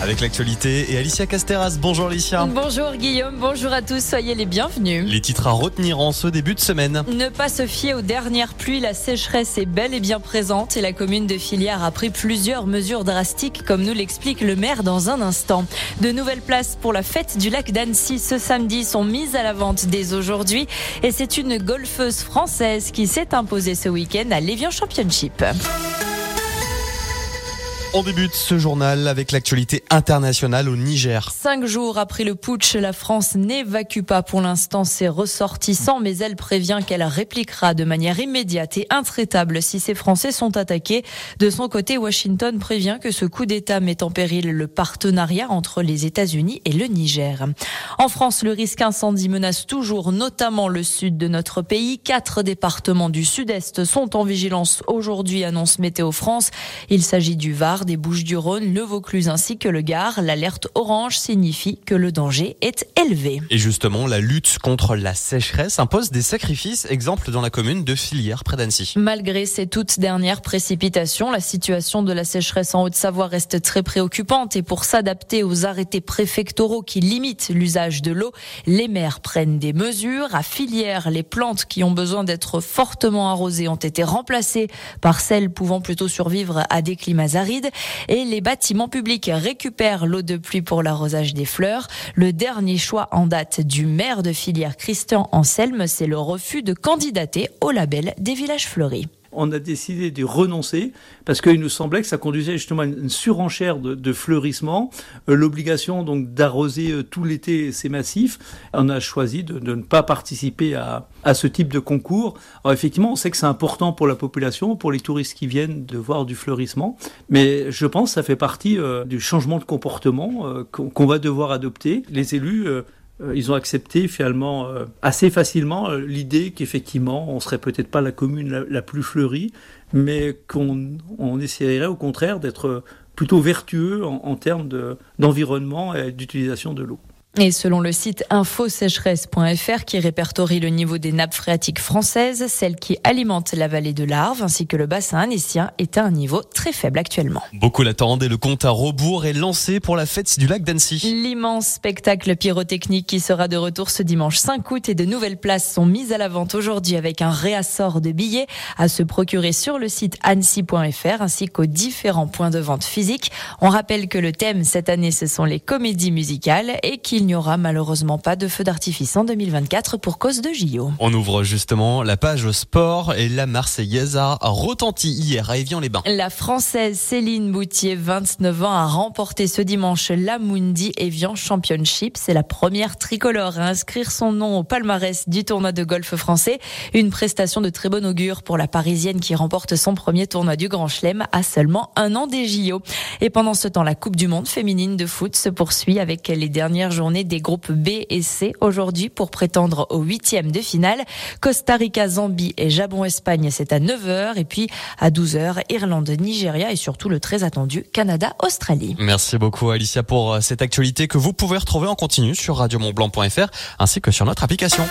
avec l'actualité et Alicia Casteras. Bonjour Alicia. Bonjour Guillaume, bonjour à tous, soyez les bienvenus. Les titres à retenir en ce début de semaine. Ne pas se fier aux dernières pluies, la sécheresse est bel et bien présente et la commune de Filière a pris plusieurs mesures drastiques comme nous l'explique le maire dans un instant. De nouvelles places pour la fête du lac d'Annecy ce samedi sont mises à la vente dès aujourd'hui et c'est une golfeuse française qui s'est imposée ce week-end à l'Evian Championship. On débute ce journal avec l'actualité internationale au Niger. Cinq jours après le putsch, la France n'évacue pas pour l'instant ses ressortissants, mais elle prévient qu'elle répliquera de manière immédiate et intraitable si ces Français sont attaqués. De son côté, Washington prévient que ce coup d'État met en péril le partenariat entre les États-Unis et le Niger. En France, le risque incendie menace toujours, notamment le sud de notre pays. Quatre départements du sud-est sont en vigilance aujourd'hui, annonce Météo France. Il s'agit du Var, des Bouches-du-Rhône, le Vaucluse ainsi que le Gard. L'alerte orange signifie que le danger est élevé. Et justement, la lutte contre la sécheresse impose des sacrifices, exemple dans la commune de Filière près d'Annecy. Malgré ces toutes dernières précipitations, la situation de la sécheresse en Haute-Savoie reste très préoccupante et pour s'adapter aux arrêtés préfectoraux qui limitent l'usage de l'eau, les maires prennent des mesures. À Filière, les plantes qui ont besoin d'être fortement arrosées ont été remplacées par celles pouvant plutôt survivre à des climats arides et les bâtiments publics récupèrent l'eau de pluie pour l'arrosage des fleurs. Le dernier choix en date du maire de filière Christian Anselme, c'est le refus de candidater au label des villages fleuris on a décidé de renoncer parce qu'il nous semblait que ça conduisait justement à une surenchère de, fleurissement, euh, l'obligation donc d'arroser euh, tout l'été ces massifs. On a choisi de, ne pas participer à, ce type de concours. Alors effectivement, on sait que c'est important pour la population, pour les touristes qui viennent de voir du fleurissement, mais je pense que ça fait partie euh, du changement de comportement qu'on va devoir adopter. Les élus ils ont accepté finalement euh, assez facilement euh, l'idée qu'effectivement on serait peut-être pas la commune la, plus fleurie, mais qu'on on essaierait au contraire d'être plutôt vertueux en, en termes d'environnement et d'utilisation de l'eau. Et selon le site infosécheresse.fr qui répertorie le niveau des nappes phréatiques françaises, celle qui alimente la vallée de l'Arve ainsi que le bassin annécien est à un niveau très faible actuellement. Beaucoup l'attendent et le compte à rebours est lancé pour la fête du lac d'Annecy. L'immense spectacle pyrotechnique qui sera de retour ce dimanche 5 août et de nouvelles places sont mises à la vente aujourd'hui avec un réassort de billets à se procurer sur le site annecy.fr ainsi qu'aux différents points de vente physiques. On rappelle que le thème cette année ce sont les comédies musicales et qu'il aura malheureusement pas de feu d'artifice en 2024 pour cause de JO. On ouvre justement la page sport et la Marseillaise a retenti hier à Evian-les-Bains. La Française Céline Boutier, 29 ans, a remporté ce dimanche l'Amundi Evian Championship. C'est la première tricolore à inscrire son nom au palmarès du tournoi de golf français. Une prestation de très bon augure pour la Parisienne qui remporte son premier tournoi du Grand Chelem à seulement un an des JO. Et pendant ce temps, la Coupe du Monde féminine de foot se poursuit avec les dernières journées des groupes B et C aujourd'hui pour prétendre au huitième de finale. Costa Rica, Zambie et Japon-Espagne, c'est à 9h. Et puis à 12h, Irlande, Nigeria et surtout le très attendu Canada, Australie. Merci beaucoup Alicia pour euh, cette actualité que vous pouvez retrouver en continu sur radiomontblanc.fr ainsi que sur notre application.